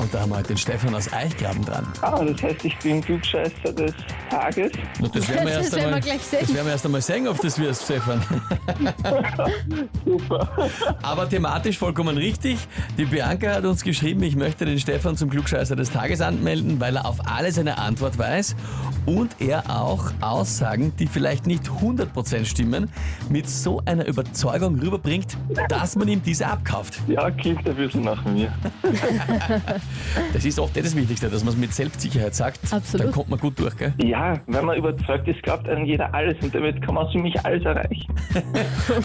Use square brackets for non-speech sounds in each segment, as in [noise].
Und da haben wir heute den Stefan aus Eichgraben dran. Ah, das heißt, ich bin Klugscheißer des Tages. Na, das werden wir Das erst werden einmal, wir gleich sehen. das werden wir erst einmal sehen, ob das wirst, Stefan. [laughs] Super. Aber thematisch vollkommen richtig. Die Bianca hat uns geschrieben, ich möchte den Stefan zum Klugscheißer des Tages anmelden, weil er auf alles eine Antwort weiß und er auch Aussagen, die vielleicht nicht 100% stimmen, mit so einer Überzeugung rüberbringt, dass man ihm diese abkauft. Ja, klingt ein bisschen nach mir. [laughs] Das ist oft eh das Wichtigste, dass man es mit Selbstsicherheit sagt. Absolut. Dann kommt man gut durch, gell? Ja, wenn man überzeugt ist, glaubt einem jeder alles und damit kann man ziemlich alles erreichen. [laughs]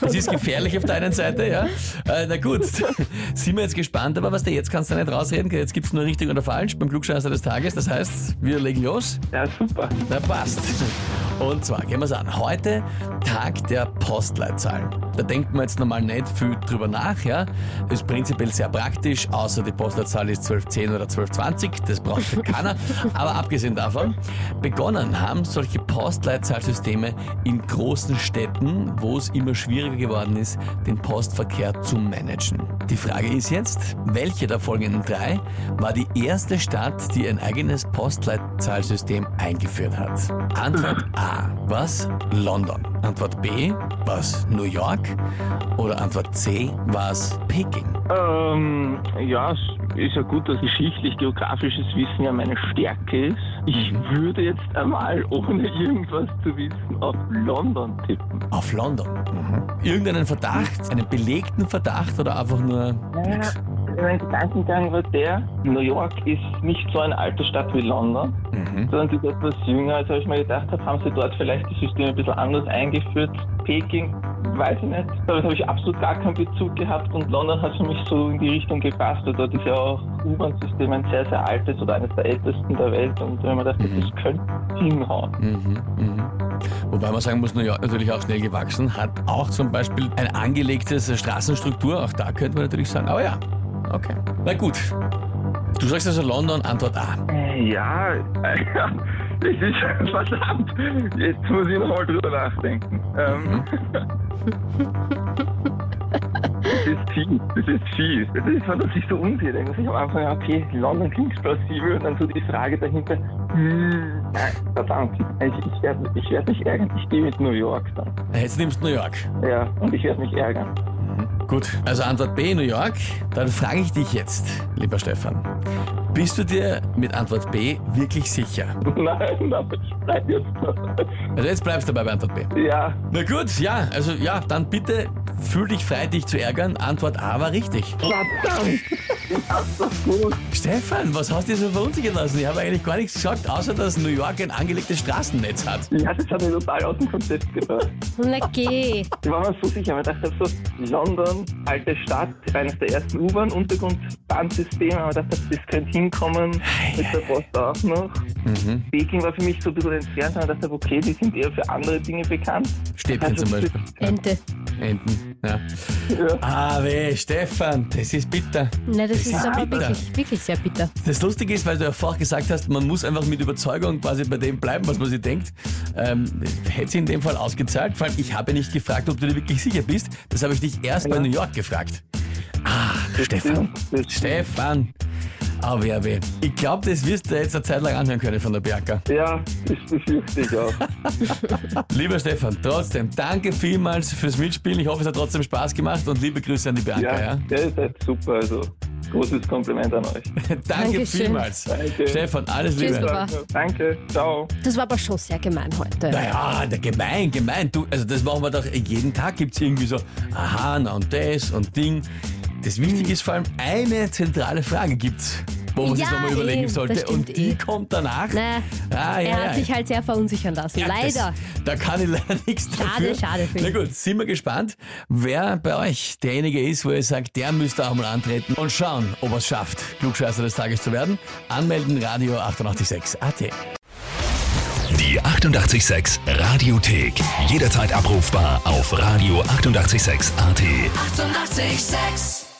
Das ist gefährlich auf der einen Seite, ja. Äh, na gut, [laughs] sind wir jetzt gespannt, aber was der jetzt kannst du nicht rausreden, gell? jetzt gibt's nur richtig oder falsch beim Klugscheißer des Tages. Das heißt, wir legen los. Ja, super. Na passt. Und zwar gehen wir's an. Heute Tag der Postleitzahlen. Da denkt man jetzt normal nicht viel drüber nach, ja. Ist prinzipiell sehr praktisch, außer die Postleitzahl ist 1210 oder 1220, das braucht ja keiner. [laughs] Aber abgesehen davon, begonnen haben solche Postleitzahlsysteme in großen Städten, wo es immer schwieriger geworden ist, den Postverkehr zu managen. Die Frage ist jetzt, welche der folgenden drei war die erste Stadt, die ein eigenes Postleitzahlsystem eingeführt hat? Antwort A, was? London. Antwort B, was? New York. Oder Antwort C, was? Peking. Ähm, ja, es ist ja gut, dass geschichtlich-geografisches Wissen ja meine Stärke ist. Ich würde jetzt einmal, ohne irgendwas zu wissen, auf London tippen. Auf London. Mhm. Irgendeinen Verdacht, einen belegten Verdacht oder einfach nur Naja, nix? Mein Gedankengang war der, New York ist nicht so eine alte Stadt wie London, Mhm. sondern die ist etwas jünger. Also habe ich mir gedacht, habe, haben sie dort vielleicht das System ein bisschen anders eingeführt. Peking, weiß ich nicht. Damit habe ich absolut gar keinen Bezug gehabt und London hat für mich so in die Richtung gepasst. weil Dort ist ja auch U-Bahn-System ein sehr, sehr altes oder eines der ältesten der Welt und wenn man dachte, Mhm. das könnte hinhauen. Mhm, mhm. Wobei man sagen muss, New York natürlich auch schnell gewachsen, hat auch zum Beispiel eine angelegte Straßenstruktur, auch da könnte man natürlich sagen, aber ja, okay. Na gut. Du sagst also London, Antwort A. Ja, das ist verdammt. Jetzt muss ich nochmal drüber nachdenken. Ähm, das ist fies, das ist fies. Das ist, wenn man sich so unsicher denkt. Ich am Anfang, ja, okay, London klingt plausibel und dann so die Frage dahinter, hm, nein, verdammt, ich, ich werde ich werd mich ärgern. Ich gehe mit New York dann. Jetzt nimmst du New York. Ja, und ich werde mich ärgern. Gut, also Antwort B, New York. Dann frage ich dich jetzt, lieber Stefan. Bist du dir mit Antwort B wirklich sicher? [laughs] Nein, aber ich bleibe jetzt noch. Also jetzt bleibst du dabei bei Antwort B. Ja, Na gut, ja, also ja, dann bitte fühl dich frei, dich zu ärgern. Antwort A war richtig. verdammt. Ich hab's doch gut. Stefan, was hast du dir so verunsichern lassen? Ich habe eigentlich gar nichts gesagt, außer dass New York ein angelegtes Straßennetz hat. Ja, das hat mich total aus dem Konzept gebracht. Na geh. Ich war mir so sicher, weil ich dachte so, London, alte Stadt, eines der ersten U-Bahn-Untergrundbahnsysteme, aber ich dachte, das könnte hinkommen, mit der Post auch noch. Mhm. Peking war für mich so ein bisschen entfernt, aber ich dachte, okay, die sind eher für andere Dinge bekannt. Städtchen Also, zum Beispiel. Ente. Enten. Ja. Ja. Ah, weh, Stefan, das ist bitter. Na, das, Das ist aber bitter. wirklich, wirklich sehr bitter. Das Lustige ist, weil du ja vorher gesagt hast, man muss einfach mit Überzeugung quasi bei dem bleiben, was man sich denkt. Ähm, hätte sie in dem Fall ausgezahlt, vor allem ich habe nicht gefragt, ob du dir wirklich sicher bist. Das habe ich dich erst bei Ja. New York gefragt. Ah, Stefan. Stefan. Weh, weh. Ich glaube, das wirst du jetzt eine Zeit lang anhören können von der Bianca. Ja, das befürchte ich auch. [laughs] Lieber Stefan, trotzdem, danke vielmals fürs Mitspielen. Ich hoffe, es hat trotzdem Spaß gemacht und liebe Grüße an die Bianca. Ja, Ja, der ist halt super, also großes Kompliment an euch. [laughs] Danke Dankeschön. vielmals. Danke. Stefan, alles Tschüss, Liebe. Baba. Danke, ciao. Das war aber schon sehr gemein heute. Naja, der gemein, gemein. Du, also das machen wir doch jeden Tag gibt es irgendwie so, aha, na und das und Ding. Das Wichtige ist vor allem, eine zentrale Frage gibt's, wo man sich Ja, nochmal überlegen eh, sollte. Und die eh. kommt danach. Na, Ah, ja, er ja. hat sich halt sehr verunsichern lassen. Ja, Leider. Das, da kann ich leider nichts Schade, dafür. schade für Na gut, sind wir gespannt, wer bei euch derjenige ist, wo ihr sagt, der müsste auch mal antreten und schauen, ob er es schafft, Klugscheißer des Tages zu werden. Anmelden, Radio 886 AT. Die 88,6 Radiothek. Jederzeit abrufbar auf radio886.at. 88,6. Eighty-eight, sex.